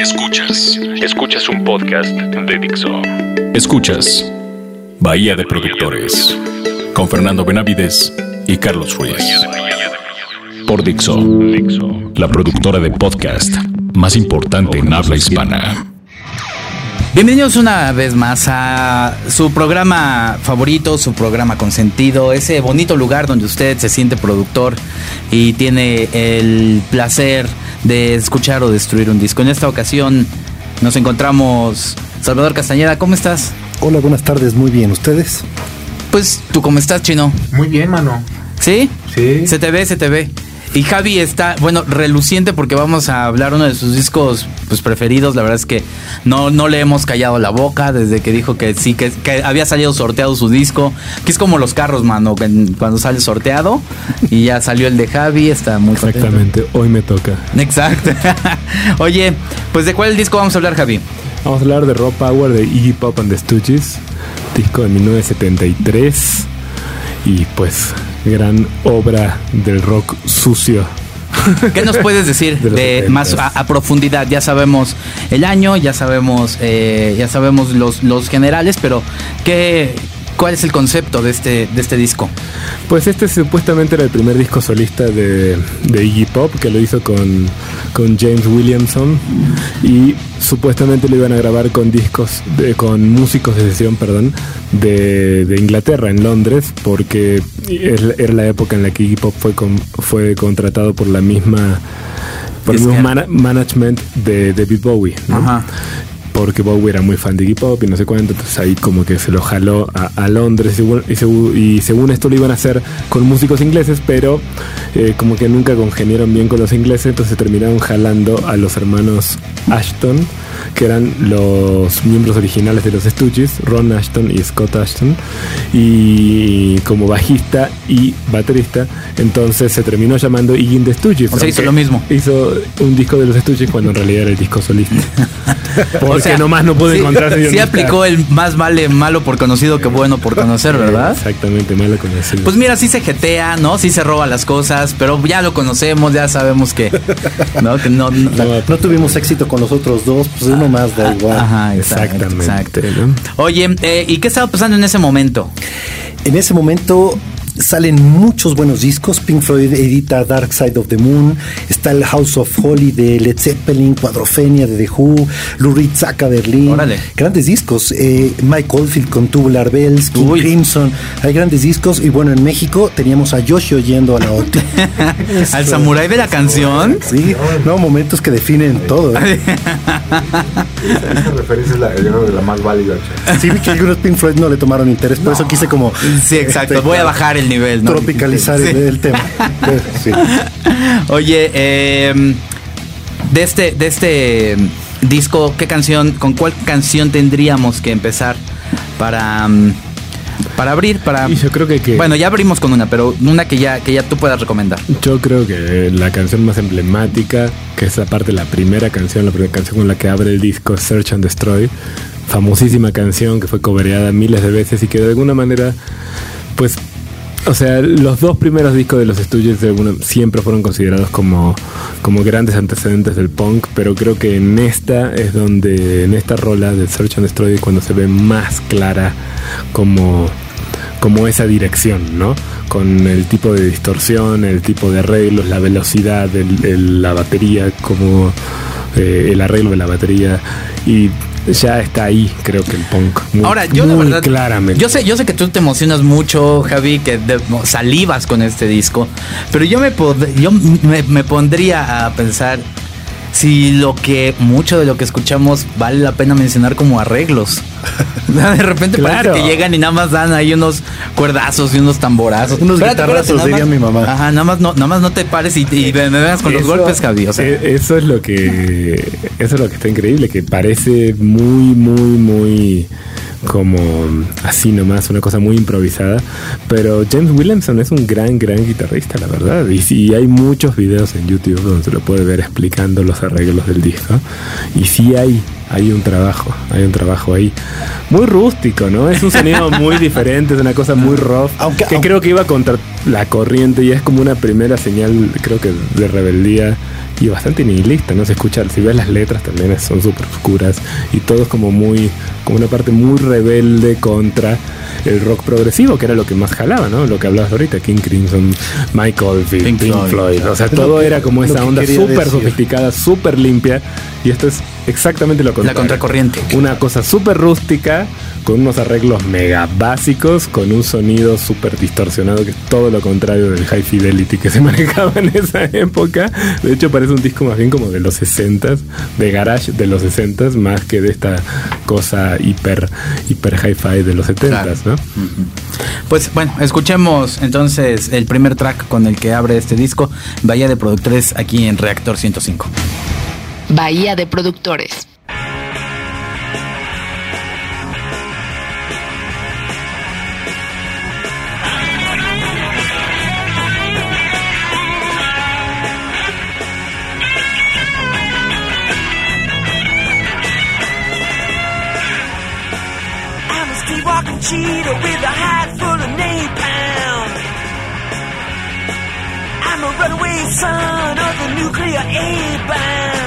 Escuchas, escuchas un podcast de Dixo. Escuchas Bahía de Productores con Fernando Benavides y Carlos Ruiz. Por Dixo, la productora de podcast más importante en habla hispana. Bienvenidos una vez más a su programa favorito, su programa consentido, ese bonito lugar donde usted se siente productor y tiene el placer de escuchar o destruir un disco. En esta ocasión nos encontramos Salvador Castañeda, ¿cómo estás? Hola, buenas tardes, muy bien, ¿ustedes? Pues, ¿tú cómo estás, Chino? Muy bien, mano. ¿Sí? Sí. Se te ve, se te ve. Y Javi está, bueno, reluciente porque vamos a hablar uno de sus discos pues, preferidos. La verdad es que no, no le hemos callado la boca desde que dijo que sí, que, que había salido sorteado su disco. Que es como los carros, mano, cuando sale sorteado y ya salió el de Javi, está muy contento. Exactamente, hoy me toca. Exacto. Oye, pues ¿de cuál disco vamos a hablar, Javi? Vamos a hablar de Raw Power de Iggy Pop and the Stooges, disco de 1973 y pues gran obra del rock sucio. ¿Qué nos puedes decir De los de, 70s. más a, a profundidad? Ya sabemos el año, ya sabemos, eh, ya sabemos los, los generales, pero ¿qué, ¿cuál es el concepto de este, de este disco? Pues este supuestamente era el primer disco solista de, de Iggy Pop, que lo hizo con, con James Williamson y supuestamente lo iban a grabar con discos, de- con músicos de sesión, perdón, de, de Inglaterra, en Londres, porque era la época en la que Iggy Pop fue, con- fue contratado por la misma... Por el mismo management de David Bowie, ¿no? Ajá. Porque Bowie era muy fan de Iggy Pop y no sé cuánto, entonces ahí como que se lo jaló a, Londres y, y según esto lo iban a hacer con músicos ingleses, pero eh, como que nunca congeniaron bien con los ingleses, entonces terminaron jalando a los hermanos Ashton, que eran los miembros originales de los Stooges, Ron Ashton y Scott Ashton, y como bajista y baterista, entonces se terminó llamando Iggy the Stooges. O sea, hizo lo mismo. Hizo un disco de los Stooges cuando en realidad era el disco solista. Porque O sea, nomás no pude sí, encontrar Sí aplicó el más vale malo por conocido que bueno por conocer, ¿verdad? Exactamente, malo con eso. Pues mira, sí se jetea, ¿no? Sí se roba las cosas, pero ya lo conocemos, ya sabemos que, ¿no? Que no, no- No tuvimos éxito con los otros dos, pues uno más da igual. Ajá, exacto, Exactamente. exacto. Oye, eh, ¿y qué estaba pasando en ese momento? En ese momento salen muchos buenos discos. Pink Floyd edita Dark Side of the Moon. Está el House of Holy de Led Zeppelin, Cuadrofenia de The Who, Lou Reed saca Berlín. Órale. Grandes discos. Eh, Mike Oldfield con Tubular Bells, King Uy. Crimson. Hay grandes discos. Y bueno, en México teníamos a Yoshi oyendo a la otra. ¿Al samurái de la canción? Sí, no, momentos que definen todo. ¿eh? Esa referencia es la, yo creo que la más válida. Sí, vi que algunos Pink Floyd no le tomaron interés, por eso quise como Sí, exacto. este, Voy a bajar el nivel, ¿no? tropicalizar el, Sí. el tema. Sí. Oye, eh, de este, de este disco, ¿qué canción, con cuál canción tendríamos que empezar para, mm, para abrir? Para, Y yo creo que, que- bueno, ya abrimos con una, pero una que ya, que ya tú puedas recomendar. yo creo que la canción más emblemática, que es aparte la primera canción, la primera canción con la que abre el disco, Search and Destroy, famosísima canción que fue cobereada miles de veces y que de alguna manera, pues, o sea, los dos primeros discos de los Stooges de alguna- siempre fueron considerados como, como grandes antecedentes del punk, pero creo que en esta es donde, en esta rola de Search and Destroy, es cuando se ve más clara como como esa dirección, ¿no? Con el tipo de distorsión, el tipo de arreglos, la velocidad, el- el- la batería, como eh, el arreglo de la batería y ya está ahí, creo que el punk. Muy, Ahora, yo la muy verdad, claramente. yo sé, yo sé que tú te emocionas mucho, Javi, que de- salivas con este disco, pero yo me, pod- yo me, me pondría a pensar si lo que mucho de lo que escuchamos vale la pena mencionar como arreglos. De repente Claro. parece que llegan y nada más dan ahí unos cuerdazos y unos tamborazos. Unos Espérate, guitarrazos, diría mi mamá. Ajá, nada más no, nada más no te pares y, y me, vengas con los golpes, Javi. O sea, eh, eso es lo que eso es lo que está increíble, que parece muy, muy, muy como así nomás, una cosa muy improvisada. Pero James Williamson es un gran, gran guitarrista, la verdad. Y sí, hay muchos videos en YouTube donde se lo puede ver explicando los arreglos del disco. Y sí hay hay un trabajo, hay un trabajo ahí. Muy rústico, ¿no? Es un sonido muy diferente, es una cosa muy rough. Aunque- que aunque- creo que iba contra la corriente y es como una primera señal, creo que de rebeldía y bastante nihilista, ¿no? Se escucha, si ves las letras también son súper oscuras y todo es como muy, como una parte muy rebelde contra el rock progresivo, que era lo que más jalaba, ¿no? Lo que hablabas ahorita, King Crimson, Michael Pink Pink, Floyd, Floyd, o sea, todo que- era como esa onda súper sofisticada, súper limpia y esto es exactamente lo contrario. contracorriente. Una cosa súper rústica, con unos arreglos mega básicos, con un sonido súper distorsionado, que es todo lo contrario del high fidelity que se manejaba en esa época. De hecho, parece un disco más bien como de los 60s, de garage de los 60s, más que de esta cosa hiper, hiper hi-fi de los 70s, ¿no? Pues bueno, escuchemos entonces el primer track con el que abre este disco, Bahía de Productores, aquí en Reactor 105. Bahía de Productores. Walking cheetah with a hide full of napalm. I'm a runaway son of the nuclear A-bomb.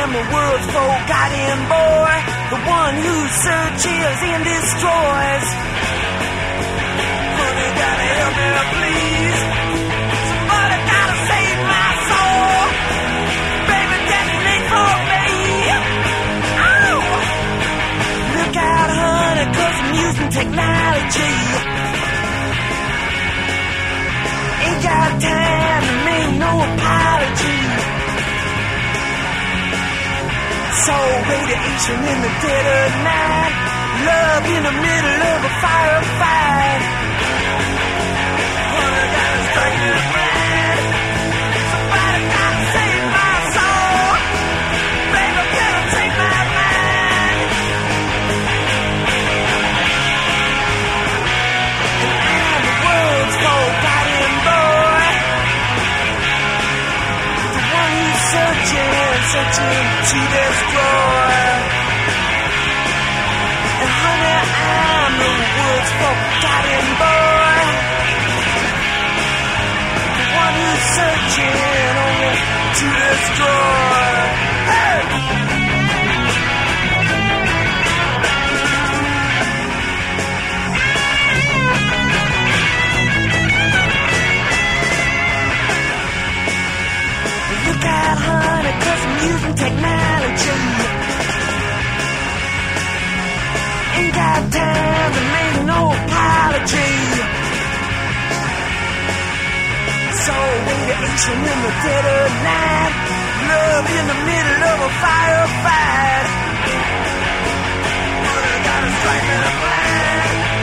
Am the world's forgotten boy, the one who searches and destroys. Honey, gotta help me, please. Somebody gotta save my soul. Baby, for me. Ow! Look out, technology. Ain't got time to make no apology. So radiation in the dead of night. Love in the middle of a firefight. To destroy. And honey, I'm the world's forgotten boy. The one who's searching only to destroy. Using technology. Ain't got time to make no apology. So radiation in the dead of night. Love in the middle of a firefight. Honey, gotta strike me blind.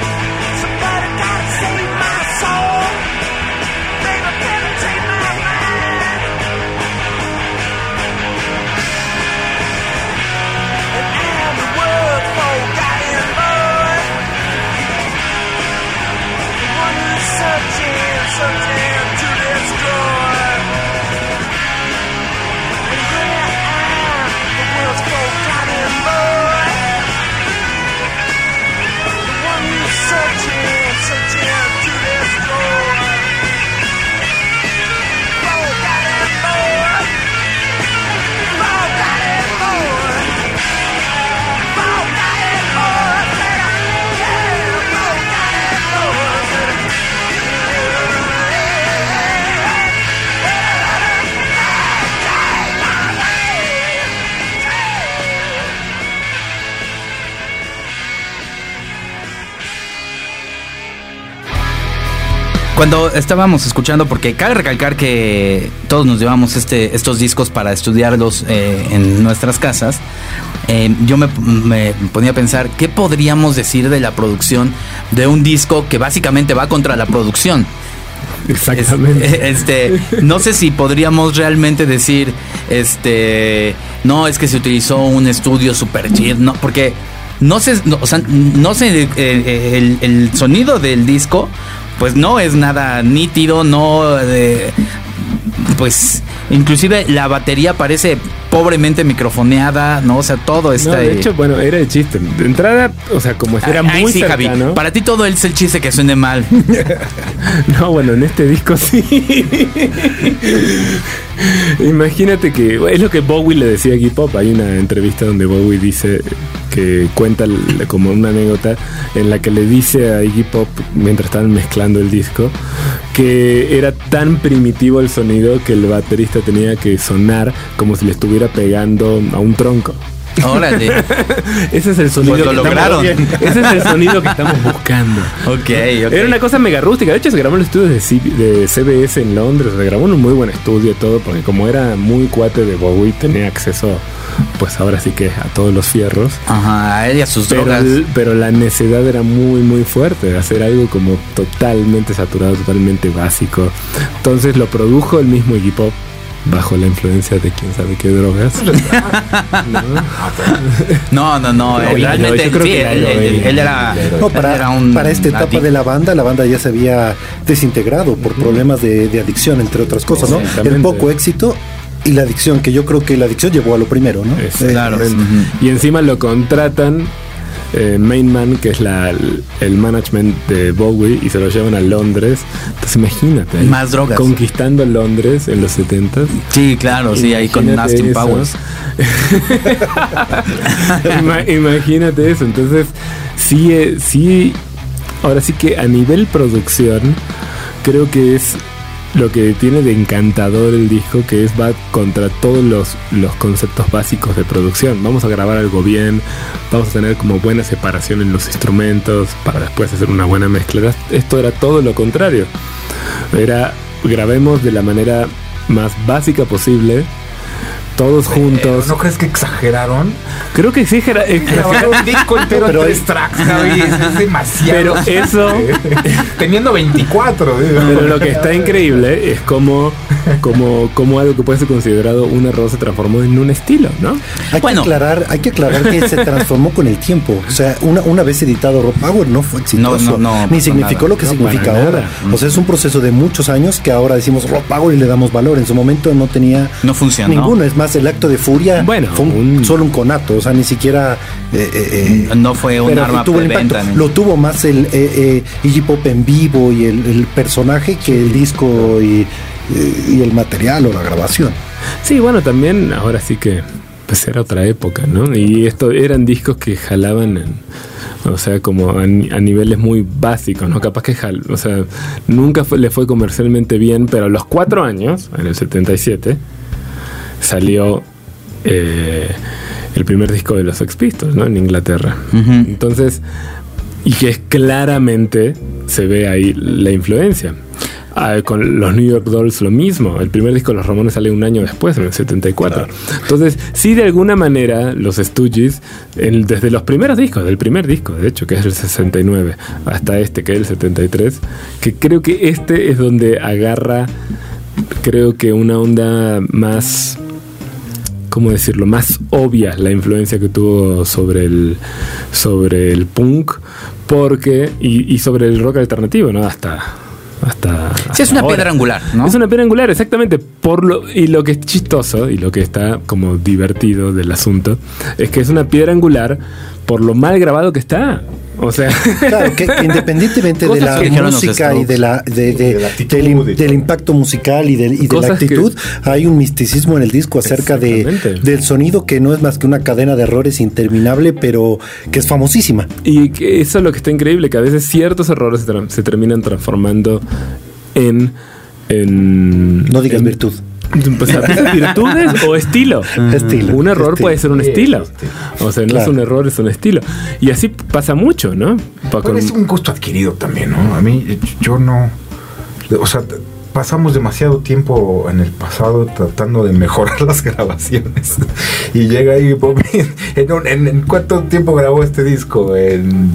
Cuando estábamos escuchando, porque cabe recalcar que todos nos llevamos este, estos discos para estudiarlos eh, en nuestras casas, eh, yo me, me ponía a pensar, ¿qué podríamos decir de la producción de un disco que básicamente va contra la producción? Exactamente. este, no sé si podríamos realmente decir, este, no, es que se utilizó un estudio super chido, no, porque no sé, no, o sea, no sé, eh, eh, el, el sonido del disco, pues no es nada nítido, no, eh, pues Inclusive la batería parece pobremente microfoneada, ¿no? O sea, todo está... No, de hecho, bueno, era el chiste. De entrada, o sea, como era Ay, muy sí, Javi. cercano. Para ti todo es el chiste que suene mal. No, bueno, en este disco sí. Imagínate que es lo que Bowie le decía a Iggy Pop. Hay una entrevista donde Bowie dice que cuenta como una anécdota en la que le dice a Iggy Pop mientras estaban mezclando el disco que era tan primitivo el sonido que el baterista tenía que sonar como si le estuviera pegando a un tronco. Órale. Ese es el sonido Pues lo que estamos- lograron. Ese es el sonido que estamos buscando. ok, ok. Era una cosa mega rústica. De hecho, se grabó en los estudios de, C- de CBS en Londres. Se grabó en un muy buen estudio y todo, porque como era muy cuate de Bowie, tenía acceso, pues ahora sí que a todos los fierros. Ajá, a él y a sus Pero, drogas. pero la necedad era muy, muy fuerte de hacer algo como totalmente saturado, totalmente básico. Entonces lo produjo el mismo Iggy Pop bajo la influencia de quién sabe qué drogas. No, no, no. Realmente, yo creo sí, que ya él, era, No, para, era un para esta etapa adicto. de la banda, la banda ya se había desintegrado por problemas de, de adicción, entre otras cosas, ¿no? El poco éxito y la adicción, que yo creo que la adicción llevó a lo primero, ¿no? Es- Eh, claro. Y encima lo contratan eh, Main Man, que es la, el management de Bowie, y se lo llevan a Londres. Entonces imagínate. Más drogas. Conquistando Londres en los 70 Sí, claro, sí, ahí con Austin eso. Powers. Ima- imagínate eso. Entonces, sí, eh, sí. Ahora sí que a nivel producción, creo que es lo que tiene de encantador el disco, que es va contra todos los, los conceptos básicos de producción. Vamos a grabar algo bien, vamos a tener como buena separación en los instrumentos para después hacer una buena mezcla. Esto era todo lo contrario. Era grabemos de la manera más básica posible, todos juntos. ¿No crees que exageraron? Creo que sí, Gera- eh, Grabar un disco entero Pero en tres tracks, Javi, es, demasiado. Pero eso- Teniendo 24, digo. Pero lo que está increíble es como, como, como algo que puede ser considerado un error se transformó en un estilo, ¿no? Hay Bueno. que aclarar, hay que aclarar que se transformó con el tiempo. O sea, una, una vez editado Rock Power no fue exitoso. No, no, no, ni significó nada. lo que No, significa ahora. nada. O sea, es un proceso de muchos años que ahora decimos Rock Power y le damos valor. En su momento no tenía No funcionó. ninguno. Es más, el acto de furia Bueno, fue un- un- solo un conato. O sea, ni siquiera. eh, eh, eh, No fue un pero arma tuvo el preventa. impacto. Lo tuvo más el eh, eh, Iggy Pop en vivo y el, el personaje que el disco y, y el material o la grabación. Sí, bueno, también ahora sí que pues era otra época, ¿no? Y esto eran discos que jalaban en, o sea, como a, ni- a niveles muy básicos, ¿no? Capaz que jal, o sea, nunca fue- le fue comercialmente bien, pero a los cuatro años, en el 77, salió eh, el primer disco de los Sex Pistols, ¿no? En Inglaterra. Entonces, y que es claramente se ve ahí la influencia. Ah, con los New York Dolls lo mismo. El primer disco de los Ramones sale un año después, en el 74. Entonces, sí, de alguna manera, los Stooges, desde los primeros discos, del primer disco, de hecho, que es el 69, hasta este, que es el 73, que creo que este es donde agarra, creo que una onda más ¿cómo decirlo? Más obvia la influencia que tuvo sobre el, sobre el punk, porque, y, y sobre el rock alternativo, ¿no? Hasta. Hasta, Sí, es una ahora. piedra angular, ¿no? Es una piedra angular, exactamente. Por lo, y lo que es chistoso y lo que está como divertido del asunto es que es una piedra angular por lo mal grabado que está. O sea, Claro, que, que independientemente de la música y de la, de, de- De la actitud del, impacto musical y, del- y de la que- actitud, hay un misticismo en el disco acerca de, del sonido que no es más que una cadena de errores interminable, pero que es famosísima. Y que eso es lo que está increíble, que a veces ciertos errores se, tra- se terminan transformando en... en No digas en- virtud. Pues virtudes o estilo. Estilo, Un error estilo. puede ser un estilo. O sea, no Claro. es un error, es un estilo. Y así pasa mucho, ¿no? Pa- Pero con- es un gusto adquirido también, ¿no? A mí, yo no. O sea, pasamos demasiado tiempo en el pasado tratando de mejorar las grabaciones. Y llega ahí, Bob, en, un- en- ¿en cuánto tiempo grabó este disco? En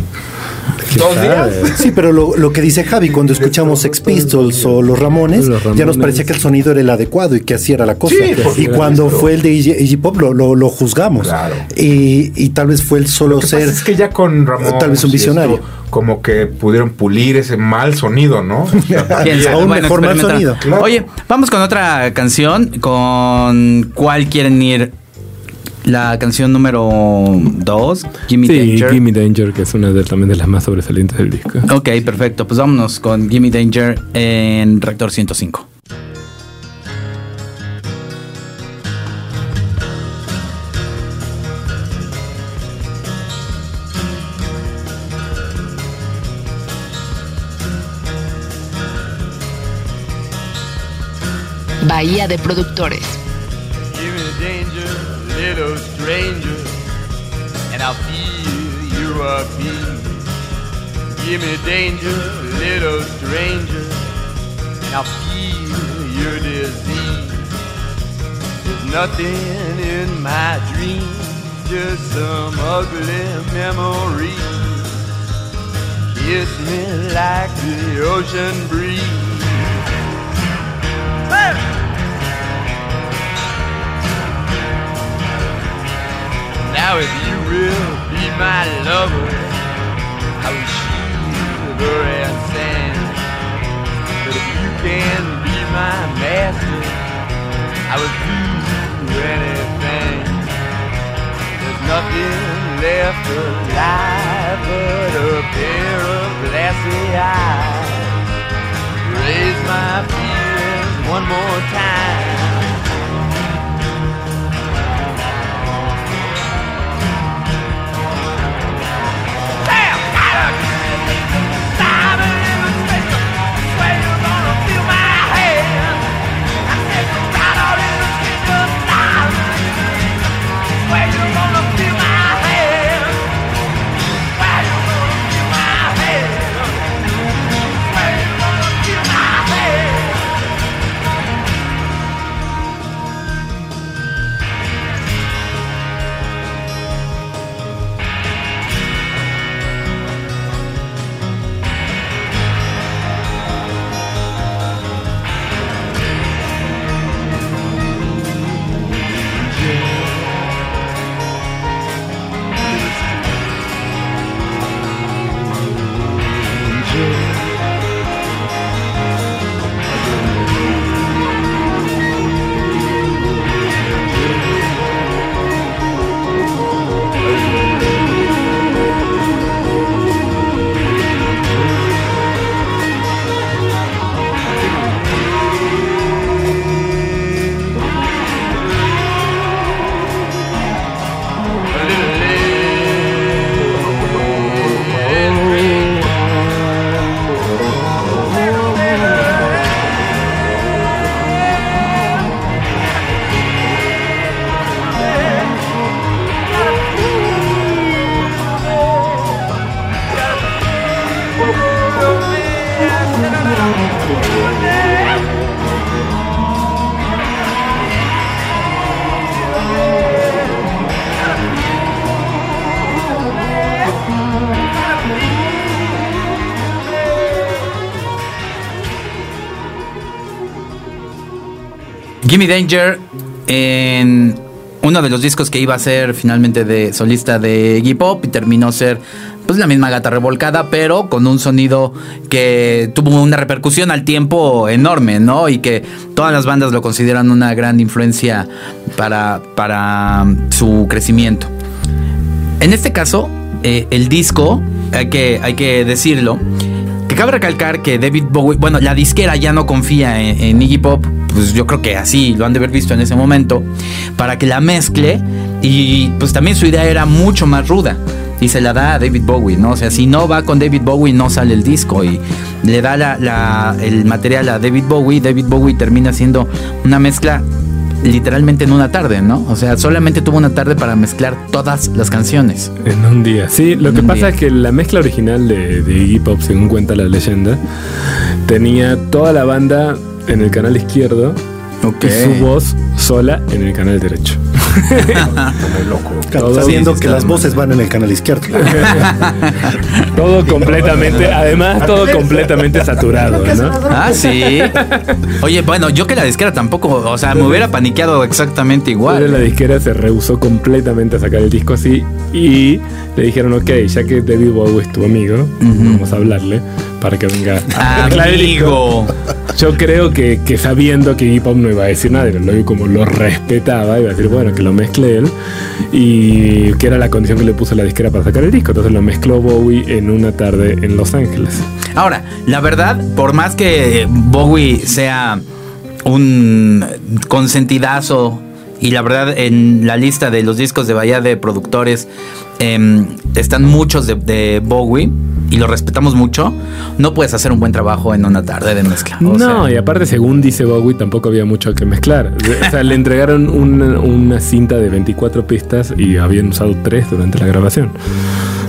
dos días. Sí, pero lo, lo que dice Javi, cuando escuchamos Sex Pistols o Los Ramones, Los ya nos parecía que el sonido era el adecuado y que así era la cosa. Sí, y cuando eso. fue el de Iggy, Pop, lo, lo, lo juzgamos. Claro. Y, y tal vez fue el solo Lo que ser. pasa es que ya con Ramón Tal vez un esto, visionario. como que pudieron pulir ese mal sonido, ¿no? Aún Bueno, mejor mal sonido. Claro. Oye, vamos con otra canción. ¿Con cuál quieren ir? La canción número 2, Gimme Sí, Danger. Gimme Danger, que es una de, también de las más sobresalientes del disco. Ok, perfecto. Pues vámonos con Gimme Danger en Reactor 105. Bahía de Productores. Give me danger, little stranger, I'll feel your disease. There's nothing in my dream, just some ugly memory. Kiss me like the ocean breeze. Now if you will be my lover, I will shiver and stand. But if you can be my master, I will do anything. There's nothing left alive but a pair of glassy eyes. Raise my feelings one more time. Gimme Danger en uno de los discos que iba a ser finalmente de solista de Iggy Pop y terminó ser pues la misma gata revolcada, pero con un sonido que tuvo una repercusión al tiempo enorme, ¿no? Y que todas las bandas lo consideran una gran influencia para, para su crecimiento. En este caso, eh, el disco, hay que, hay que decirlo, que cabe recalcar que David Bowie, bueno, la disquera ya no confía en, en Iggy Pop, pues yo creo que así lo han de haber visto en ese momento, para que la mezcle y pues también su idea era mucho más ruda. Y se la da a David Bowie, ¿no? O sea, si no va con David Bowie, no sale el disco. Y le da la- la- el material a David Bowie. David Bowie termina siendo una mezcla literalmente en una tarde, ¿no? O sea, solamente tuvo una tarde para mezclar todas las canciones. En un día. Sí, lo En que pasa día. es que la mezcla original de, de Iggy Pop, según cuenta la leyenda, tenía toda la banda en el canal izquierdo Ok. y su voz sola en el canal derecho. Como loco. Todo sabiendo sí, que está las voces van en el canal izquierdo. Todo completamente, además todo completamente saturado, ¿no? Ah, sí. Oye, bueno, yo que la disquera tampoco, o sea, me hubiera paniqueado exactamente Pero la igual. disquera se rehusó completamente a sacar el disco así y le dijeron, ok, ya que David Bowie es tu amigo, vamos a hablarle para que venga a mezclar el disco". Amigo. Yo creo que, que sabiendo que Iggy Pop no iba a decir nada, lo como lo respetaba, iba a decir, bueno, que lo mezcle él, y que era la condición que le puso la disquera para sacar el disco. Entonces lo mezcló Bowie en una tarde en Los Ángeles. Ahora, la verdad, por más que Bowie sea un consentidazo y la verdad en la lista de los discos de Bahía de productores em, están muchos de, de Bowie y lo respetamos mucho, no puedes hacer un buen trabajo en una tarde de mezcla. O no, sea, y aparte, según dice Bowie, tampoco había mucho que mezclar. O sea, le entregaron una, una cinta de 24 pistas y habían usado tres durante la grabación.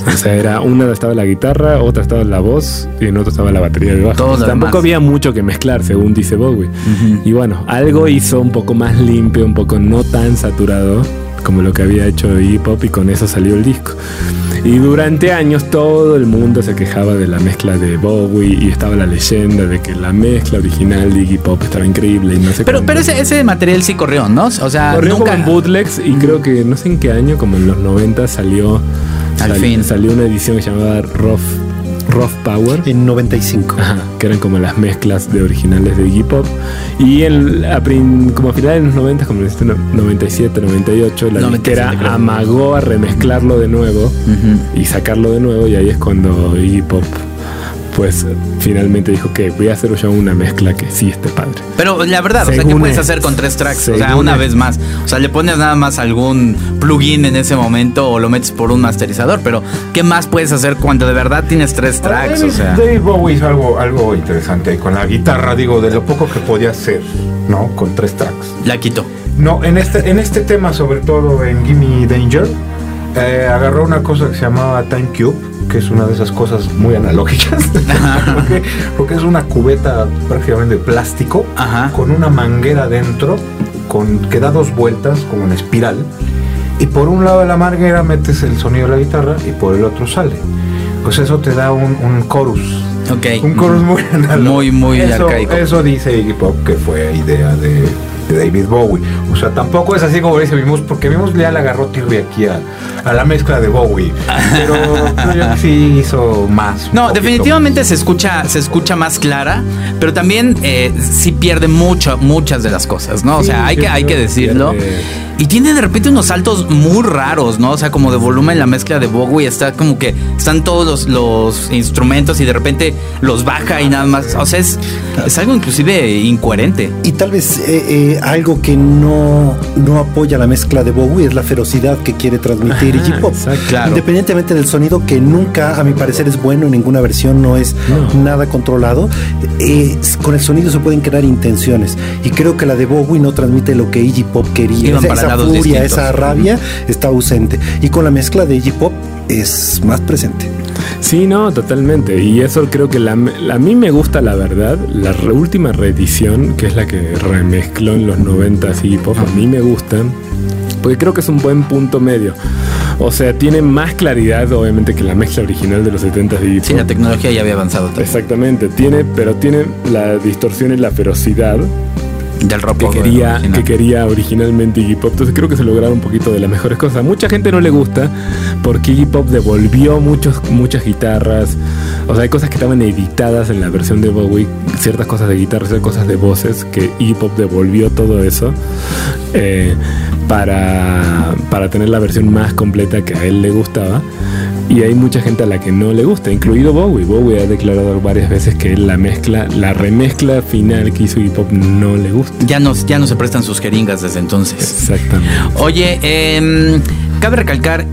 O sea, era una estaba la guitarra, otra estaba la voz y en otra estaba la batería de bajo. Tampoco demás. había mucho que mezclar, según dice Bowie. Ujú. Y bueno, algo hizo un poco más limpio, un poco no tan saturado como lo que había hecho Iggy Pop y con eso salió el disco. Y durante años todo el mundo se quejaba de la mezcla de Bowie y estaba la leyenda de que la mezcla original de Iggy Pop estaba increíble y no sé Pero, pero ese, ese material sí corrió, ¿no? O sea, Corrió nunca... como en bootlegs y creo que no sé en qué año, como en los 90 salió Al sal- fin. salió una edición que se llamaba Rough, Rough Power. En 95. Ajá, que eran como las mezclas de originales de Iggy Pop. Y en, a como a finales de los 90, como en este no- 97, 98, la 97 disquera amagó a remezclarlo de nuevo y sacarlo de nuevo. Y ahí es cuando Iggy Pop, pues finalmente dijo que voy a hacer yo una mezcla que sí esté padre. Pero la verdad, o sea, ¿qué Según puedes es- hacer con tres tracks? O sea, según una es- vez más. O sea, le pones nada más algún plugin en ese momento o lo metes por un masterizador. Pero, ¿qué más puedes hacer cuando de verdad tienes tres tracks? O David, sea, David Bowie hizo algo, algo interesante ahí con la guitarra, digo, de lo poco que podía hacer, ¿no? Con tres tracks. la quito. No, en este, en este tema, sobre todo en Gimme Danger, eh, agarró una cosa que se llamaba Time Cube, que es una de esas cosas muy analógicas, porque, porque es una cubeta prácticamente de plástico, Ajá. con una manguera dentro, con, que da dos vueltas, como en espiral, y por un lado de la manguera metes el sonido de la guitarra y por el otro sale. Pues eso te da un, un chorus. Ok. Un chorus muy analógico. Muy, muy eso, arcaico. Eso dice Iggy Pop que fue idea de, de David Bowie. O sea, tampoco es así como dice Mimus, porque Mimus ya le agarró tirri aquí a, a la mezcla de Bowie. Pero creo yo que sí hizo más. No, definitivamente se escucha, se escucha más clara, pero también eh, sí pierde mucho, muchas de las cosas, ¿no? O sea, hay que, hay que decirlo. pierde. Y tiene de repente unos saltos muy raros, ¿no? O sea, como de volumen la mezcla de Bowie está como que están todos los, los instrumentos y de repente los baja y nada más. O sea, es, es algo inclusive incoherente. Y tal vez eh, eh, algo que no, no apoya la mezcla de Bowie es la ferocidad que quiere transmitir Iggy Pop. Claro. Independientemente del sonido, que nunca, a mi parecer, es bueno en ninguna versión, no es No. nada controlado. eh, con el sonido se pueden crear intenciones. Y creo que la de Bowie no transmite lo que Iggy Pop quería. Iban para furia, distintos. esa rabia está ausente. Y con la mezcla de Iggy Pop es más presente. Sí, no, totalmente. Y eso creo que la, la- a mí me gusta la verdad. La re- última reedición, que es la que remezcló en los 90 y pop, a mí me gusta. Porque creo que es un buen punto medio. O sea, tiene más claridad, obviamente, que la mezcla original de los 70 y Sí, la tecnología ya había avanzado tanto. Exactamente, tiene, pero tiene la distorsión y la ferocidad del rock que quería, original. que quería originalmente Iggy Pop. Entonces creo que se lograron un poquito de las mejores cosas. Mucha gente no le gusta porque Iggy Pop devolvió muchos, muchas guitarras. O sea, hay cosas que estaban editadas en la versión de Bowie, ciertas cosas de guitarras, ciertas cosas de voces, que Iggy Pop devolvió todo eso eh, para, para tener la versión más completa que a él le gustaba. Y hay mucha gente a la que no le gusta, incluido Bowie. Bowie ha declarado varias veces que la mezcla, la remezcla final que hizo Iggy Pop no le gusta. Ya no, ya no se prestan sus jeringas desde entonces. Exactamente. Oye, em, cabe recalcar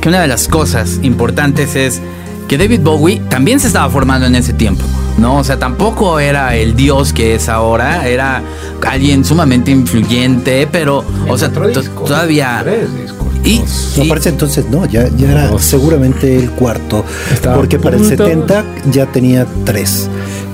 que una de las cosas importantes es que David Bowie también se estaba formando en ese tiempo. No, o sea, tampoco era el dios que es ahora, era alguien sumamente influyente, pero, En o sea, todavía... Tres discos. Y, No, y- parece entonces no, ya, ya era Dos. seguramente el cuarto. Estaba porque para el punto. 70 ya tenía tres.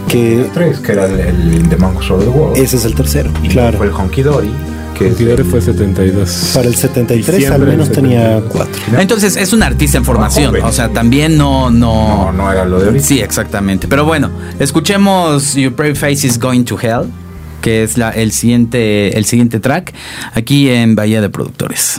Que Tres, que era el, el The Monks of the World. ese es el tercero, y claro. fue el Honky Dory. que fue 72. Para el 73 al Diciembre menos tenía 72. cuatro. Entonces es un artista en formación, o sea, también no, no, No, no era lo de ahorita. Sí, exactamente. Pero bueno, escuchemos Your Brave Face is Going to Hell, que es la, el, siguiente, el siguiente track, aquí en Bahía de Productores.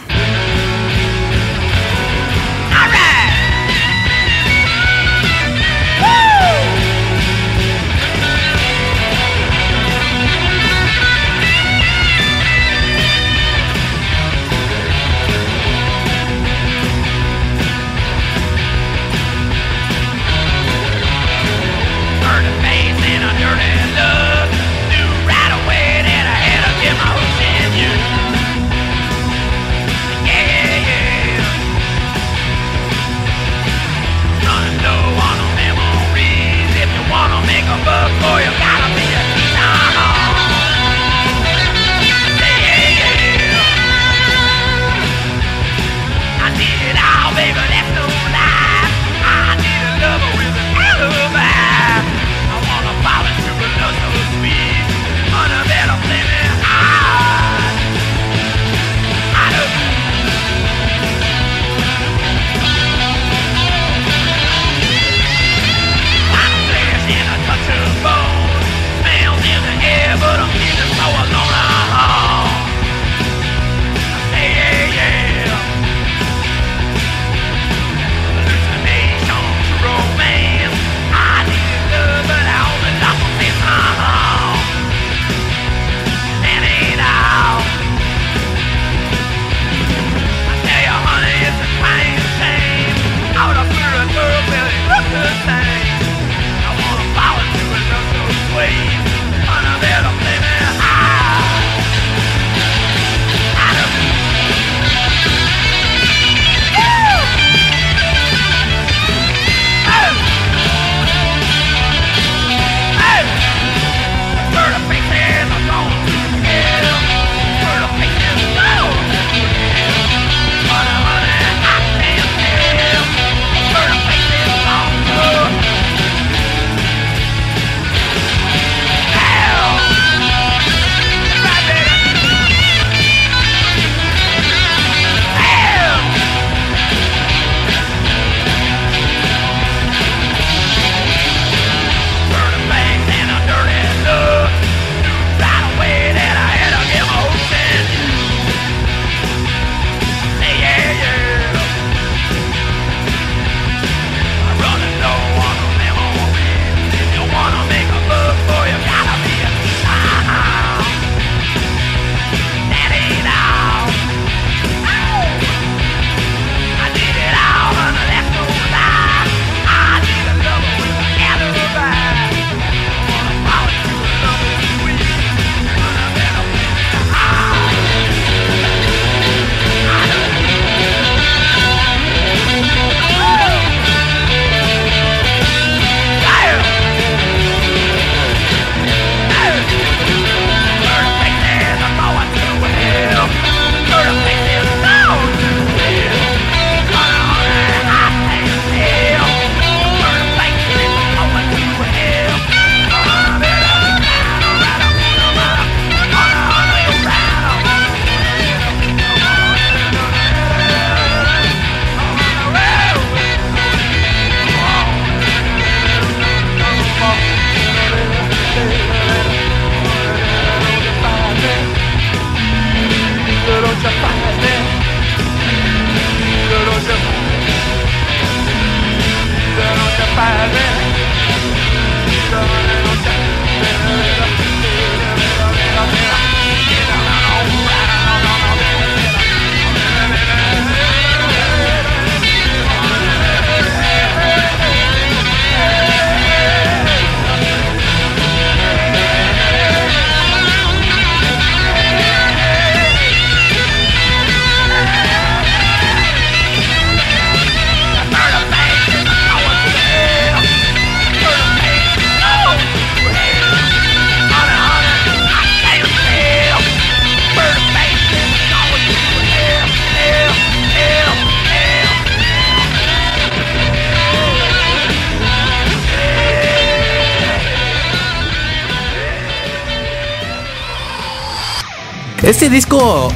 Este disco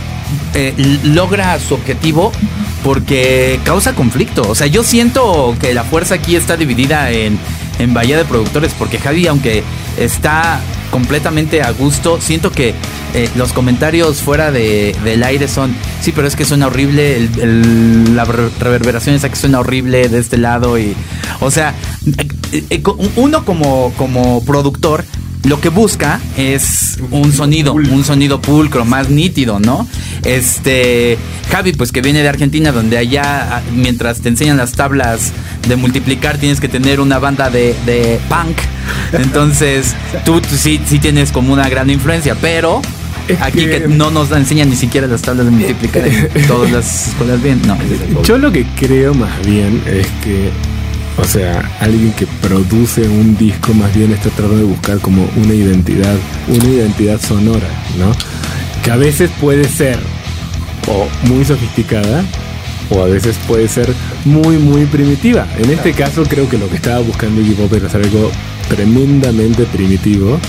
eh, logra su objetivo porque causa conflicto. O sea, yo siento que la fuerza aquí está dividida en, en Bahía de Productores, porque Javi, aunque está completamente a gusto, siento que eh, los comentarios fuera de, del aire son, sí, pero es que suena horrible, la re- reverberación esa que suena horrible de este lado y, o sea, eh, uno como, como productor lo que busca es un sonido, un sonido pulcro, más nítido, ¿no? Este, Javi, pues que viene de Argentina, donde allá, ah, mientras te enseñan las tablas de multiplicar, tienes que tener una banda de, de punk. Entonces, tú, tú sí, sí tienes como una gran influencia, pero Es aquí que, que- no nos enseñan ni siquiera las tablas de multiplicar en todas las escuelas bien. No, Yo lo que creo más bien es que, o sea, alguien que produce un disco más bien está tratando de buscar como una identidad, una identidad sonora, ¿no? Que a veces puede ser o muy sofisticada o a veces puede ser muy, muy primitiva. En este caso creo que lo que estaba buscando Iggy Pop era algo tremendamente primitivo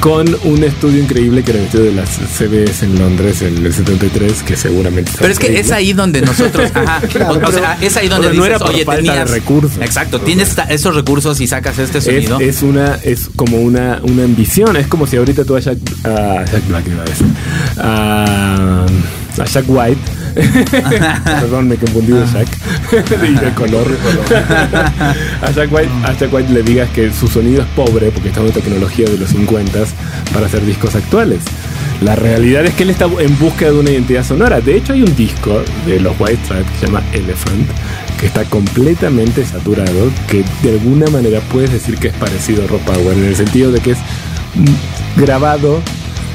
con un estudio increíble que era el estudio de las CBS en Londres en el 73 que seguramente Pero es que es increíble. ahí donde nosotros, ajá, Claro, o, o sea, es ahí donde sea, no dices, era por oye, falta de tenías recursos. Exacto, O tienes sea. esos recursos y sacas este es, sonido. es una es como una, una ambición es como si ahorita tú a Jack, a Jack Black iba a decir a, a Jack White perdón me confundí de Jack y de color. A Jack White a Jack White le digas que su sonido es pobre porque está usando tecnología de los 50 para hacer discos actuales. La realidad es que él está en búsqueda de una identidad sonora. De hecho, hay un disco de los White Stripes que se llama Elephant, que está completamente saturado, que de alguna manera puedes decir que es parecido a Raw Power, en el sentido de que es grabado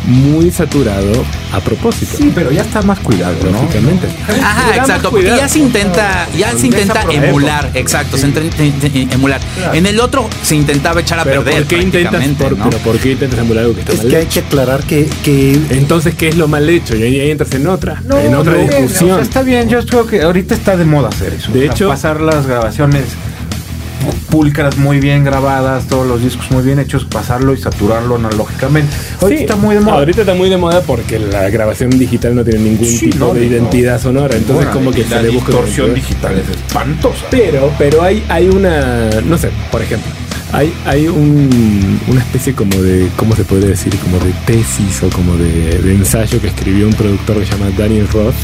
muy saturado a propósito. Sí, pero ya está más cuidado, ¿no? Lógicamente. Ajá, exacto, porque ya se intenta, ya se intenta emular, época. exacto, se intenta in- emular. En el otro se intentaba echar a Pero perder ¿por qué intentas, por, ¿no? pero ¿por qué intentas emular algo que está Es mal que hay que aclarar que, que Entonces, ¿qué es lo mal hecho? Y ahí, entras en otra, en otra no, discusión. o sea, está bien, yo creo que ahorita está de moda hacer eso. De O sea, hecho- pasar las grabaciones pulcras muy bien grabadas, todos los discos muy bien hechos, pasarlo y saturarlo analógicamente. Ahorita Sí, está muy de moda. Ahorita está muy de moda porque la grabación digital no tiene ningún Sí, tipo no, de no. identidad sonora. Entonces, Bueno, como que la se le busca distorsión digital es espantosa. Pero, pero hay, hay una, no sé, por ejemplo, hay, hay un, una especie como de, ¿cómo se podría decir? Como de tesis o como de, de ensayo que escribió un productor que se llama Daniel Roth,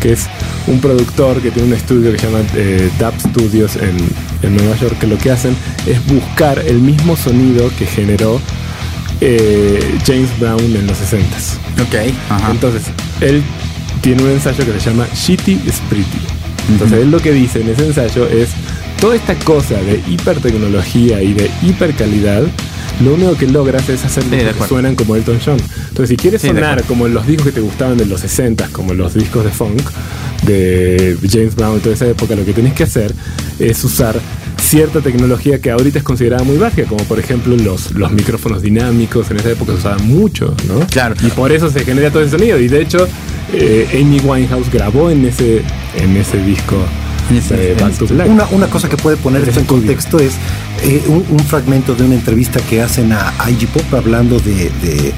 que es un productor que tiene un estudio que se llama eh, Dub Studios en, en Nueva York, que lo que hacen es buscar el mismo sonido que generó eh, James Brown en los 60s. Ok, ajá. Entonces, él tiene un ensayo que se llama Shitty Spritty. Entonces, él lo que dice en ese ensayo es toda esta cosa de hipertecnología y de hipercalidad. Lo único que logras es hacer Sí, que suenan como Elton John. Entonces, si quieres Sí, sonar como en los discos que te gustaban de los 60, como los discos de funk, de James Brown, toda esa época, lo que tenés que hacer es usar cierta tecnología que ahorita es considerada muy básica, como por ejemplo los, los micrófonos dinámicos, en esa época se usaban mucho, ¿no? Claro. Y por eso se genera todo ese sonido. Y de hecho, eh, Amy Winehouse grabó en ese, en ese disco eh, Back to Black. Una, una cosa que puede poner esto en contexto es eh, un, un fragmento de una entrevista que hacen a Iggy Pop hablando de, de-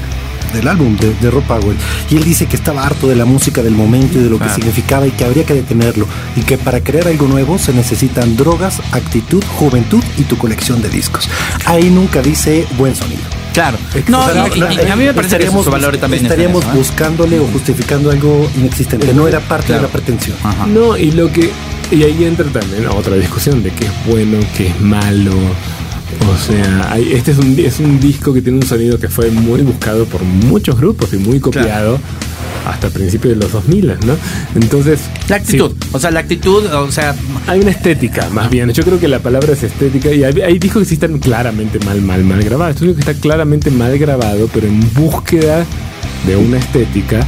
del álbum de, de Rob Powell. Y él dice que estaba harto de la música del momento y de lo que significaba y que habría que detenerlo. Y que para crear algo nuevo se necesitan drogas, actitud, juventud y tu colección de discos. Ahí nunca dice buen sonido. Claro. No, O sea, y- a mí me parece que su valor también está en estaríamos eso, ¿eh? buscándole o justificando algo inexistente. No era parte Claro. de la pretensión. Ajá. No, y lo que. Y ahí entra también otra discusión de qué es bueno, qué es malo. O sea, hay- este es un, es un disco que tiene un sonido que fue muy buscado por muchos grupos y muy copiado hasta principios de los 2000, ¿no? Entonces. La actitud, sí, o sea, la actitud, o sea, hay una estética, más bien. Yo creo que la palabra es estética y hay, hay discos que sí están claramente mal, mal, mal grabados. Este único que está claramente mal grabado, pero en búsqueda de una estética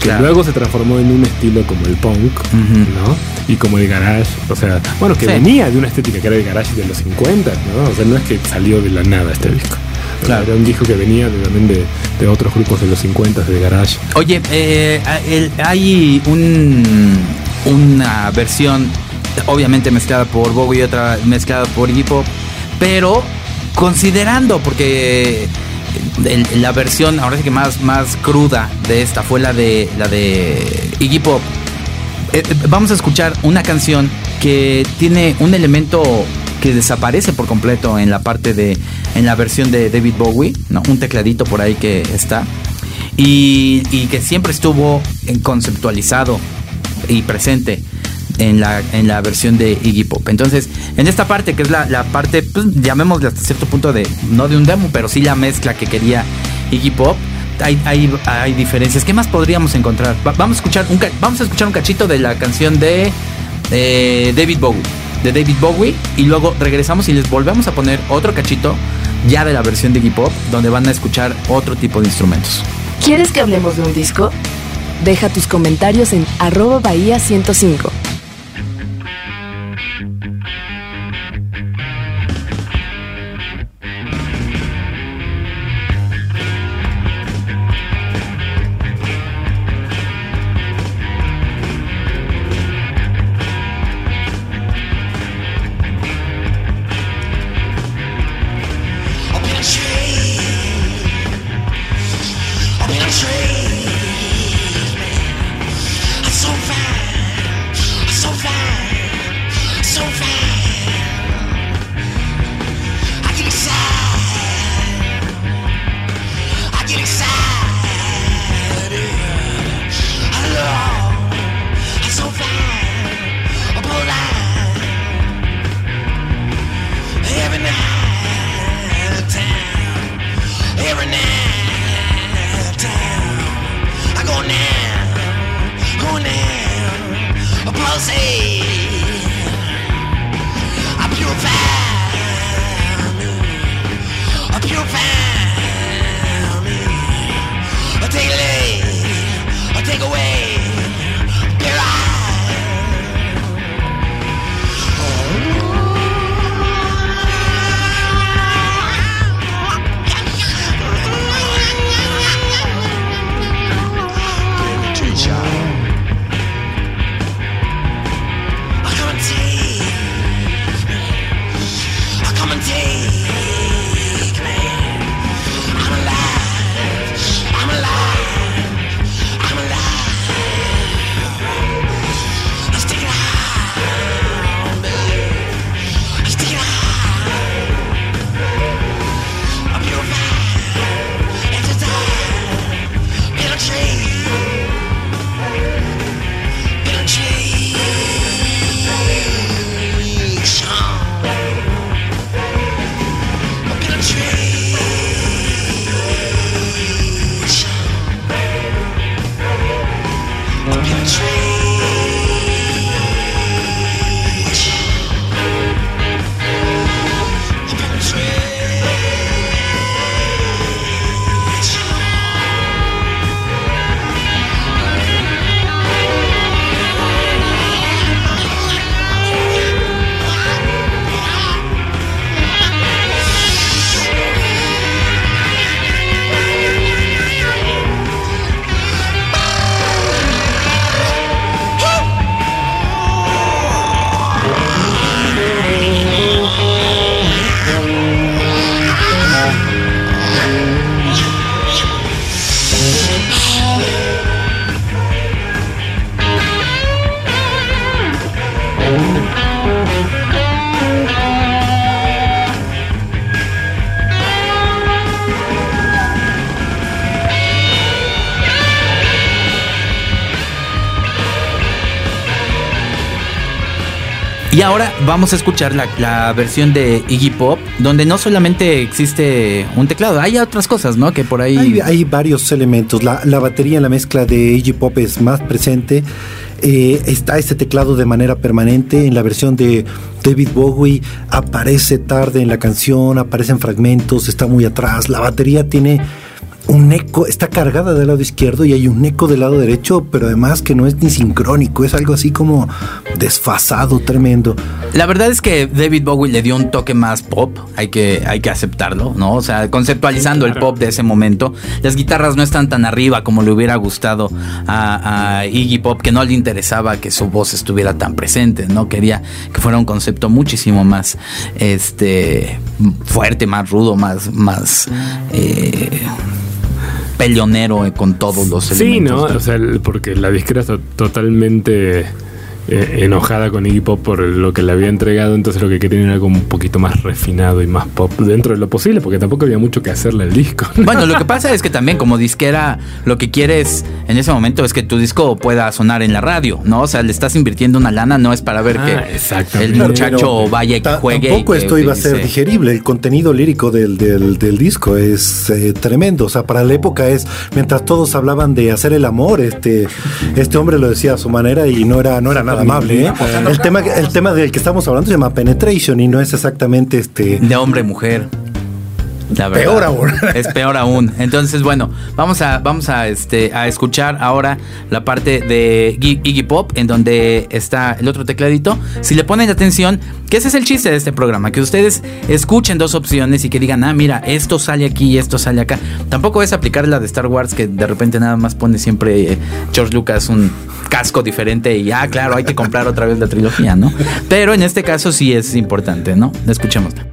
que Claro. luego se transformó en un estilo como el punk, ¿no? Y como el garage, o sea, bueno, que Sí. venía de una estética que era el garage de los 50, ¿no? O sea, no es que salió de la nada este disco. Claro. Era un disco que venía de- también de, de otros grupos de los 50 de garage. Oye, eh, el- hay un, una versión, obviamente mezclada por Bowie y otra mezclada por Iggy Pop, pero considerando, porque la versión, ahora sí que más, más cruda de esta fue la de la de Iggy Pop. Eh, eh, vamos a escuchar una canción que tiene un elemento que desaparece por completo en la parte de en la versión de David Bowie, ¿no? Un tecladito por ahí que está y, y que siempre estuvo conceptualizado y presente en la, en la versión de Iggy Pop. Entonces, en esta parte, que es la, la parte, pues, llamémosle hasta cierto punto de, no de un demo, pero sí la mezcla que quería Iggy Pop, hay, hay, hay diferencias. ¿Qué más podríamos encontrar? Va- vamos, a escuchar un, vamos a escuchar un cachito de la canción de eh, David Bowie. De David Bowie. Y luego regresamos y les volvemos a poner otro cachito ya de la versión de Iggy Pop, donde van a escuchar otro tipo de instrumentos. ¿Quieres que hablemos de un disco? Deja tus comentarios en arroba bahía 105. Vamos a escuchar la, la versión de Iggy Pop, donde no solamente existe un teclado, hay otras cosas, ¿no? Que por ahí... Hay, varios elementos. La, la batería en la mezcla de Iggy Pop es más presente. Eh, está este teclado de manera permanente. En la versión de David Bowie aparece tarde en la canción, aparecen fragmentos, está muy atrás. La batería tiene un eco, está cargada del lado izquierdo y hay un eco del lado derecho, pero además que no es ni sincrónico, es algo así como desfasado, tremendo. La verdad es que David Bowie le dio un toque más pop, hay que, hay que aceptarlo, ¿no? O sea, conceptualizando el pop de ese momento. Las guitarras no están tan arriba como le hubiera gustado a, a Iggy Pop, que no le interesaba que su voz estuviera tan presente, ¿no? Quería que fuera un concepto muchísimo más, este, fuerte, más rudo, más, más eh, peleonero eh, con todos los Sí, ¿no? elementos. O sea, porque la disquera está totalmente eh, enojada con Iggy Pop por lo que le había entregado, entonces lo que querían era algo un poquito más refinado y más pop dentro de lo posible, porque tampoco había mucho que hacerle al disco. Bueno, lo que pasa es que también como disquera lo que quieres en ese momento es que tu disco pueda sonar en la radio, ¿no? O sea, le estás invirtiendo una lana, no es para ver Ah, que exactamente. el muchacho Pero vaya y juegue. Tampoco esto iba a ser digerible. El contenido lírico del, del- del disco es eh, tremendo. O sea, para la época es, mientras todos hablaban de hacer el amor, este, este hombre lo decía a su manera y no era, no era nada amable. ¿eh? El, tema, el tema del que estamos hablando se llama penetration y no es exactamente este. De hombre, mujer. La verdad. Peor aún. Es peor aún. Entonces, bueno, vamos a, vamos a, este, a escuchar ahora la parte de Iggy Pop, en donde está el otro tecladito. Si le ponen atención, que ese es el chiste de este programa, que ustedes escuchen dos opciones y que digan, ah, mira, esto sale aquí y esto sale acá. Tampoco es aplicar la de Star Wars, que de repente nada más pone siempre eh, George Lucas un casco diferente y, ah, claro, hay que comprar otra vez la trilogía, ¿no? Pero en este caso sí es importante, ¿no? Escuchémosla.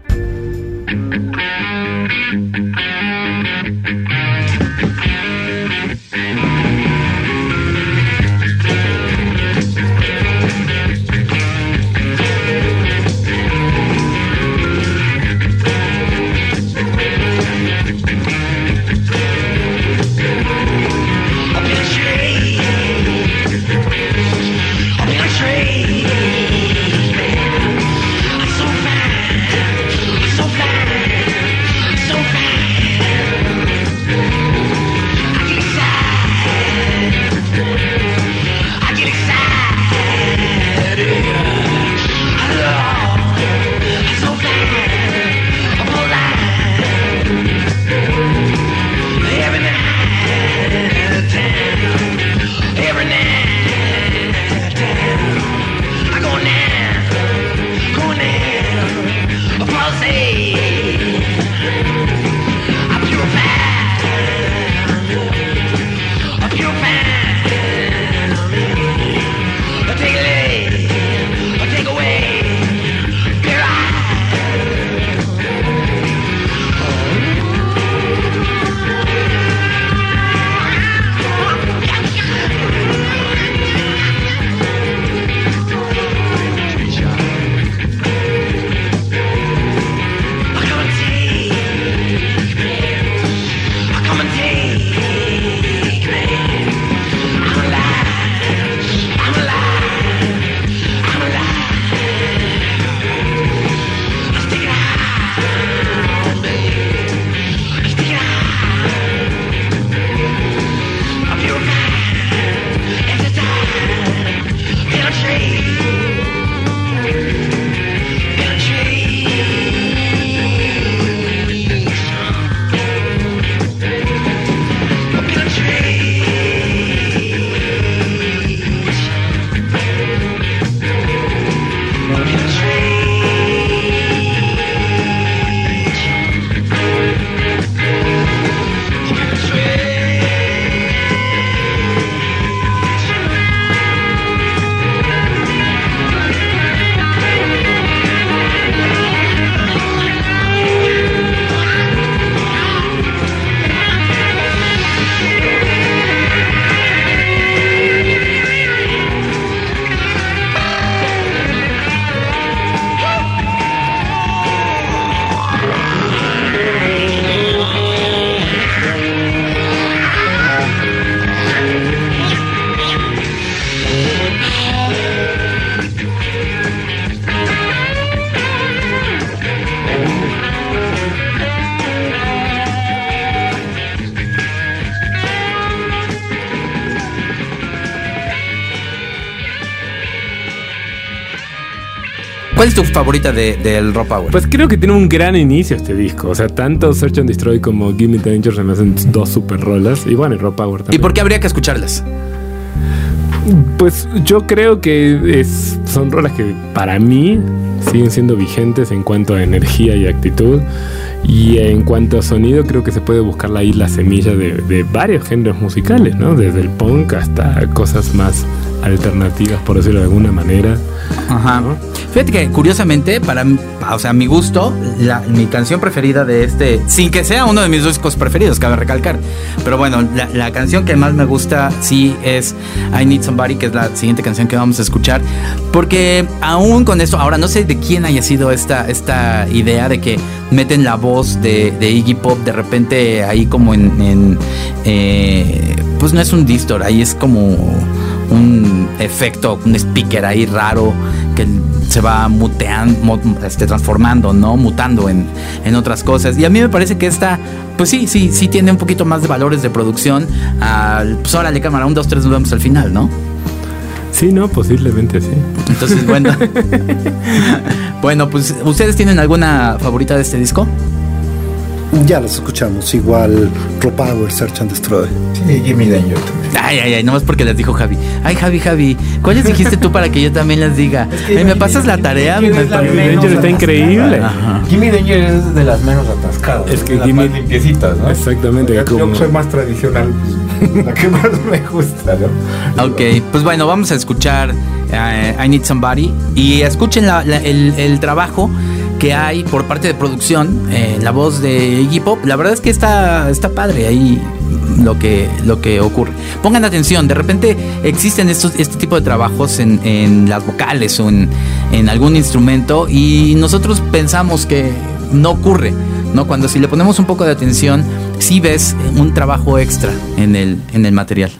Mm-hmm. ¿Cuál es tu favorita de- del Raw Power? Pues creo que tiene un gran inicio este disco. O sea, tanto Search and Destroy como Gimme Danger se me hacen dos super rolas. Y bueno, y Raw Power ¿Y también. por qué habría que escucharlas? Pues yo creo que es, son rolas que para mí siguen siendo vigentes en cuanto a energía y actitud. Y en cuanto a sonido, creo que se puede buscar ahí la semilla de, de varios géneros musicales, ¿no? Desde el punk hasta cosas más alternativas, por decirlo de alguna manera. Ajá. Fíjate que curiosamente, para o sea, mi gusto, la- mi canción preferida de este, sin que sea uno de mis discos preferidos, cabe recalcar. Pero bueno, la, la canción que más me gusta sí es I Need Somebody, que es la siguiente canción que vamos a escuchar. Porque aún con esto, ahora no sé de quién haya sido esta, esta idea de que meten la voz de, Iggy Pop de repente ahí como en... en, eh, pues no es un distor, ahí es como un efecto, un speaker ahí raro que se va muteando, este, transformando, ¿no? Mutando en, en otras cosas. Y a mí me parece que esta, pues sí, sí, sí tiene un poquito más de valores de producción. Al, pues órale, cámara, un, dos, tres, nos vemos al final, ¿no? Sí, no, posiblemente sí. Entonces, bueno. bueno, pues, ¿ustedes tienen alguna favorita de este disco? Ya los escuchamos, igual Raw Power, Search and Destroy. Sí, Gimme Danger también. Ay, ay, ay, nomás porque les dijo Javi. Ay, Javi, Javi, ¿cuáles dijiste tú para que yo también las diga? Ay, ¿Me pasas la tarea? Menos Danger está increíble. Ajá. Gimme Danger es de las menos atascadas. Es que de las Gimme- más limpiecitas, ¿no? Exactamente, Yo, como- yo que soy más tradicional, pues, la que más me gusta, ¿no? Ok, pues bueno, vamos a escuchar eh, I Need Somebody y escuchen la- la- el, el trabajo que hay por parte de producción, eh, la voz de Iggy Pop. La verdad es que está, está padre ahí lo que, lo que ocurre. Pongan atención, de repente existen estos, este tipo de trabajos en, en las vocales o en, en algún instrumento y nosotros pensamos que no ocurre. ¿no? Cuando si le ponemos un poco de atención, sí ves un trabajo extra en el, en el material.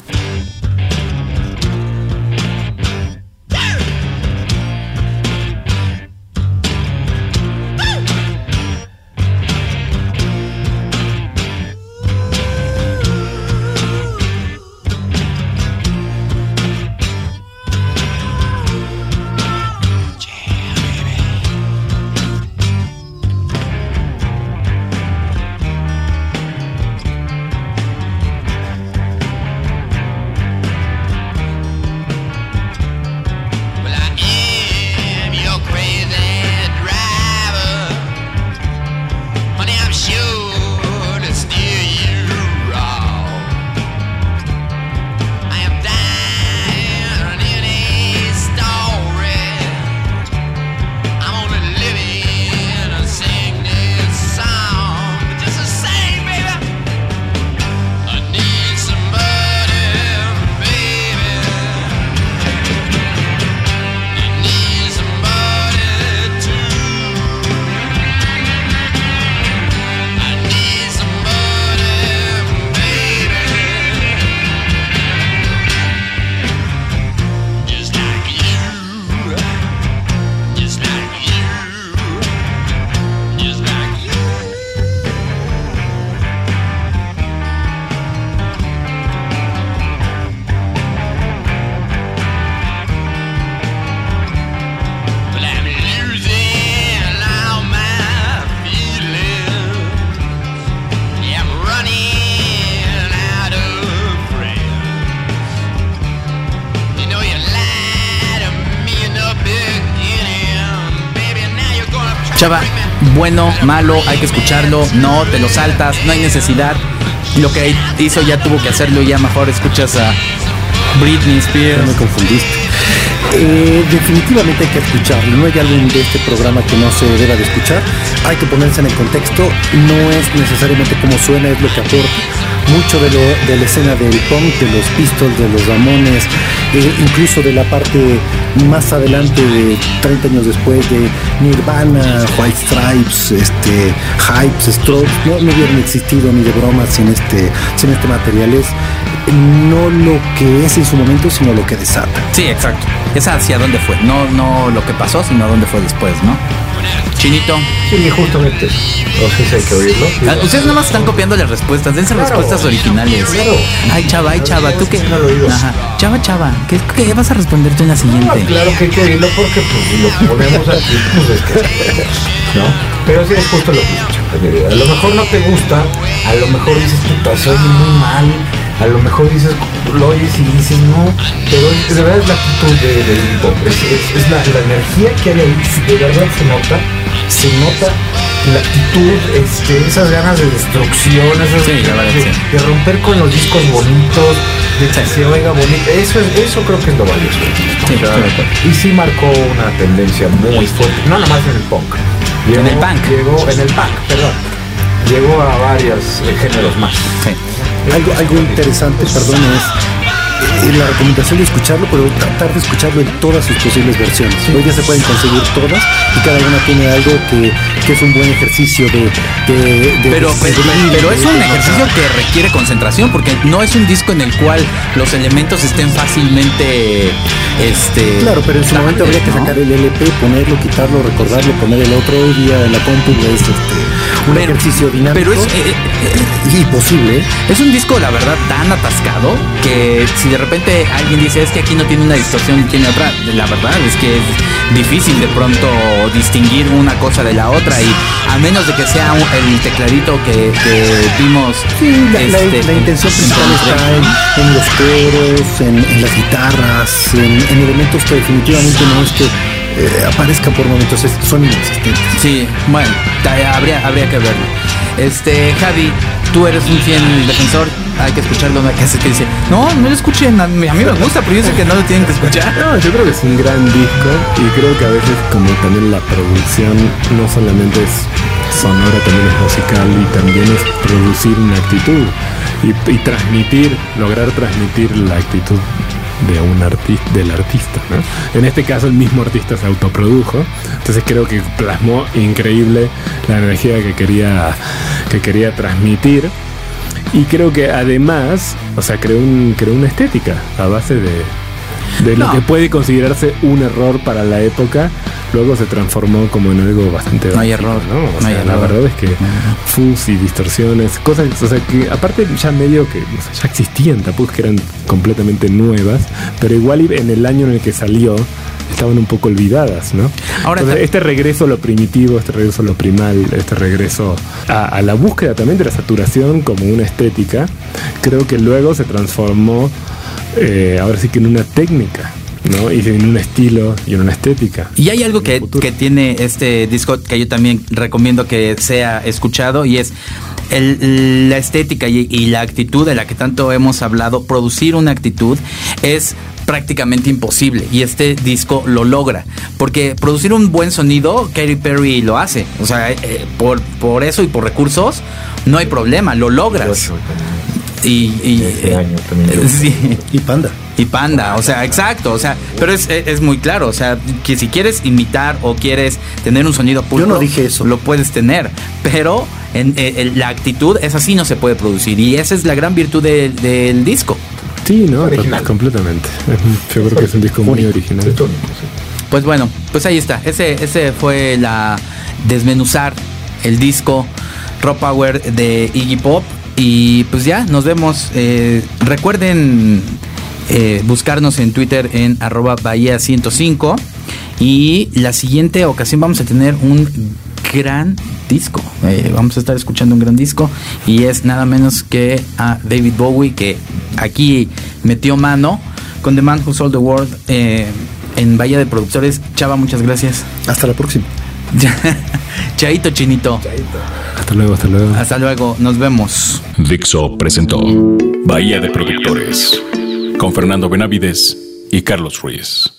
Malo, hay que escucharlo, no, te lo saltas, no hay necesidad. Lo que hizo ya tuvo que hacerlo y ya mejor escuchas a Britney Spears. me confundiste. Eh, definitivamente hay que escucharlo. No hay álbum de este programa que no se deba de escuchar. Hay que ponerse en el contexto. No es necesariamente como suena, es lo que aporta. Mucho de, la escena del punk, de los Pistols, de los Ramones, incluso de la parte más adelante, de 30 años después, de Nirvana, White Stripes, este, Hypes, Strokes, no, no hubieran existido ni de bromas sin este, sin este material. Es no lo que es en su momento, sino lo que desata. Sí, exacto. Es hacia dónde fue, no, no lo que pasó, sino dónde fue después, ¿no? Chinito, Sí, justamente. O sí, sí hay que oírlo. ah, ustedes nomás están copiando las respuestas, dense Claro. respuestas originales. Claro. Ay, chava, ay, chava, tú qué. No. Ajá. Chava, chava, ¿qué, qué vas a responder tú en la No, siguiente? claro que hay que oírlo porque pues, si lo ponemos aquí, pues es que... ¿No? Pero sí es justo lo que. A lo mejor no te gusta, a lo mejor dices, se oye muy mal, a lo mejor dices, lo oyes y dices, no, pero es- de verdad es la actitud de, de hip hop, es, es- es la, la energía que hay ahí, de verdad se nota, se nota la actitud, este, esas ganas de destrucción, esas Sí, verdad, de, romper con los discos bonitos, de que se oiga bonito, eso es, eso creo que es lo valioso. Sí. Y sí marcó una tendencia muy fuerte, no nada más en el punk. En el punk. Llegó, en el punk, perdón. Llegó a varios eh, géneros más. Algo, algo interesante, perdón, es eh, la recomendación de escucharlo, pero tratar de escucharlo en todas sus posibles versiones. Hoy ya se pueden conseguir todas y cada una tiene algo que, que es un buen ejercicio de... de- de- Pero, de pero, es un ejercicio que requiere concentración porque no es un disco en el cual los elementos estén fácilmente este Claro, pero en su momento habría que sacar el LP, ponerlo, quitarlo, recordarlo, poner el otro día en la compu, es este, un Pero- ejercicio dinámico. pero es, eh, y posible. ¿eh? Es un disco, la verdad, tan atascado que si de repente alguien dice es que aquí no tiene una distorsión, tiene otra, la verdad es que es difícil de pronto distinguir una cosa de la otra y a menos de que sea un- el tecladito que, que vimos. La, la- este, la intención principal está en, en los coros, en, en las guitarras, en, en elementos que definitivamente no es que eh, aparezcan por momentos, son inexistentes. Sí, bueno, habría, habría que verlo. Este, Javi, tú eres un fiel defensor, hay que escucharlo, no hay que dice, no, no lo escuchen, a mí, me gusta, pero yo sé que no lo tienen que escuchar. No, yo creo que es un gran disco y creo que a veces como también la producción no solamente es sonora, también es musical y también es producir una actitud y transmitir, lograr transmitir la actitud de un artista, del artista, ¿no? En este caso el mismo artista se autoprodujo, entonces creo que plasmó increíble la energía que quería, que quería transmitir y creo que además, o sea, creó, un, creó una estética a base de, de lo No. que puede considerarse un error para la época, luego se transformó como en algo bastante No hay básico, error, ¿no? O no hay sea, la error. verdad es que fuzz y distorsiones, cosas, o sea, que aparte ya medio que o sea, ya existían, es que eran completamente nuevas, pero igual en el año en el que salió estaban un poco olvidadas, ¿no? Ahora Entonces, este regreso a lo primitivo, este regreso a lo primal, este regreso a, a la búsqueda también de la saturación como una estética, creo que luego se transformó eh, ahora sí que en una técnica, ¿no? Y en un estilo y en una estética. Y hay algo que, que tiene este disco que yo también recomiendo que sea escuchado y es el- la estética y, y la actitud de la que tanto hemos hablado. Producir una actitud es prácticamente imposible y este disco lo logra porque producir un buen sonido Katy Perry lo hace o sea eh, por, por eso y por recursos no hay problema lo logras y, y- Este año también yo. sí Y Panda. Y Panda, o sea, exacto, o sea, pero es, es- muy claro, o sea, que si quieres imitar o quieres tener un sonido puro, no dije eso. Lo puedes tener, pero en, eh, en la actitud es así no se puede producir y esa es la gran virtud de- del disco. Sí, ¿no? Original. Completamente. Yo creo que es un disco muy original. Pues bueno, pues ahí está, ese, ese fue la desmenuzar el disco Raw Power de Iggy Pop y pues ya, nos vemos. Eh, recuerden eh, buscarnos en Twitter en arroba bahía 105 y la siguiente ocasión vamos a tener un gran disco. Eh, vamos a estar escuchando un gran disco y es nada menos que a David Bowie que aquí metió mano con The Man Who Sold the World eh, en Bahía de Productores. Chava, muchas gracias. Hasta la próxima. Chaito, chinito. Hasta luego, hasta luego. Hasta luego, nos vemos. Dixo presentó Bahía de Productores con Fernando Benavides y Carlos Ruiz.